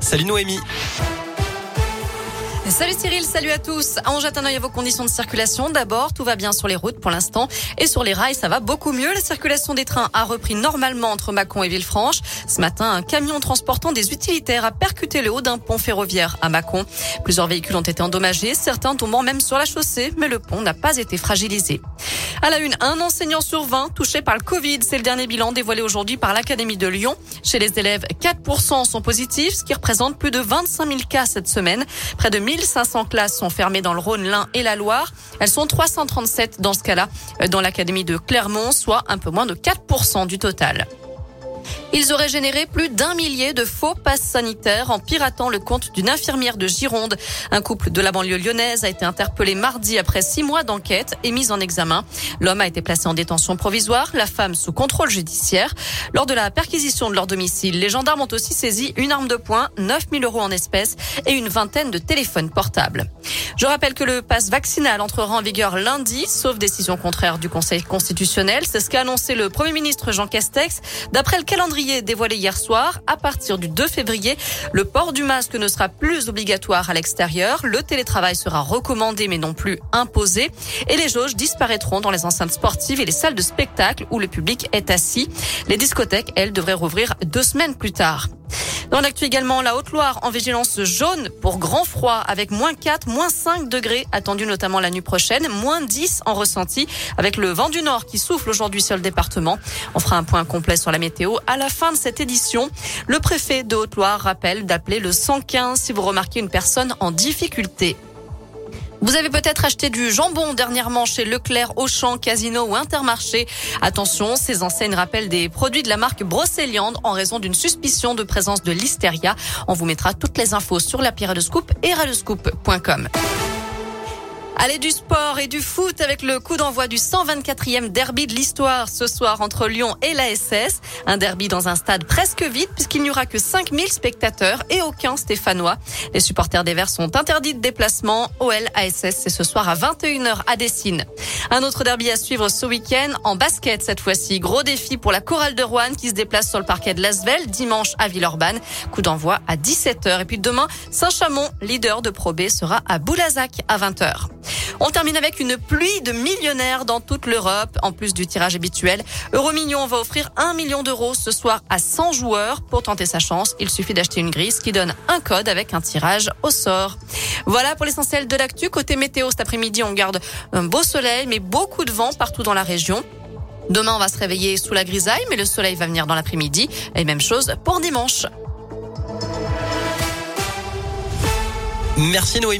Salut Noémie. Salut Cyril, salut à tous. On jette un œil à vos conditions de circulation. D'abord, tout va bien sur les routes pour l'instant. Et sur les rails, ça va beaucoup mieux. La circulation des trains a repris normalement entre Mâcon et Villefranche. Ce matin, un camion transportant des utilitaires a percuté le haut d'un pont ferroviaire à Mâcon. Plusieurs véhicules ont été endommagés, certains tombant même sur la chaussée, mais le pont n'a pas été fragilisé. À la une, un enseignant sur 20 touché par le Covid. C'est le dernier bilan dévoilé aujourd'hui par l'Académie de Lyon. Chez les élèves, 4% sont positifs, ce qui représente plus de 25 000 cas cette semaine. Près de 1500 classes sont fermées dans le Rhône, l'Ain et la Loire. Elles sont 337 dans ce cas-là dans l'Académie de Clermont, soit un peu moins de 4% du total. Ils auraient généré plus d'un millier de faux passes sanitaires en piratant le compte d'une infirmière de Gironde. Un couple de la banlieue lyonnaise a été interpellé mardi après six mois d'enquête et mis en examen. L'homme a été placé en détention provisoire, la femme sous contrôle judiciaire. Lors de la perquisition de leur domicile, les gendarmes ont aussi saisi une arme de poing, 9000 euros en espèces et une vingtaine de téléphones portables. Je rappelle que le pass vaccinal entrera en vigueur lundi, sauf décision contraire du Conseil constitutionnel. C'est ce qu'a annoncé le Premier ministre Jean Castex. D'après le calendrier dévoilé hier soir, à partir du 2 février, le port du masque ne sera plus obligatoire à l'extérieur. Le télétravail sera recommandé mais non plus imposé. Et les jauges disparaîtront dans les enceintes sportives et les salles de spectacle où le public est assis. Les discothèques, elles, devraient rouvrir deux semaines plus tard. Dans l'actu également, la Haute-Loire en vigilance jaune pour grand froid avec moins 4, moins 5 degrés attendus notamment la nuit prochaine, moins 10 en ressenti avec le vent du nord qui souffle aujourd'hui sur le département. On fera un point complet sur la météo à la fin de cette édition. Le préfet de Haute-Loire rappelle d'appeler le 115 si vous remarquez une personne en difficulté. Vous avez peut-être acheté du jambon dernièrement chez Leclerc, Auchan, Casino ou Intermarché. Attention, ces enseignes rappellent des produits de la marque Brocéliande en raison d'une suspicion de présence de listeria. On vous mettra toutes les infos sur la Pierre de Scoop et radioscoop.com. Allez du sport et du foot avec le coup d'envoi du 124e derby de l'histoire ce soir entre Lyon et la SS. Un derby dans un stade presque vide puisqu'il n'y aura que 5000 spectateurs et aucun Stéphanois. Les supporters des Verts sont interdits de déplacement. OL ASS c'est ce soir à 21h à Dessine. Un autre derby à suivre ce week-end en basket cette fois-ci. Gros défi pour la chorale de Rouen qui se déplace sur le parquet de Lasvel dimanche à Villeurbanne. Coup d'envoi à 17h. Et puis demain, Saint-Chamond, leader de Pro B, sera à Boulazac à 20h. On termine avec une pluie de millionnaires dans toute l'Europe. En plus du tirage habituel, Euromillion va offrir un million d'euros ce soir à 100 joueurs. Pour tenter sa chance, il suffit d'acheter une grise qui donne un code avec un tirage au sort. Voilà pour l'essentiel de l'actu. Côté météo, cet après-midi, on garde un beau soleil, mais beaucoup de vent partout dans la région. Demain, on va se réveiller sous la grisaille, mais le soleil va venir dans l'après-midi. Et même chose pour dimanche. Merci Noémie.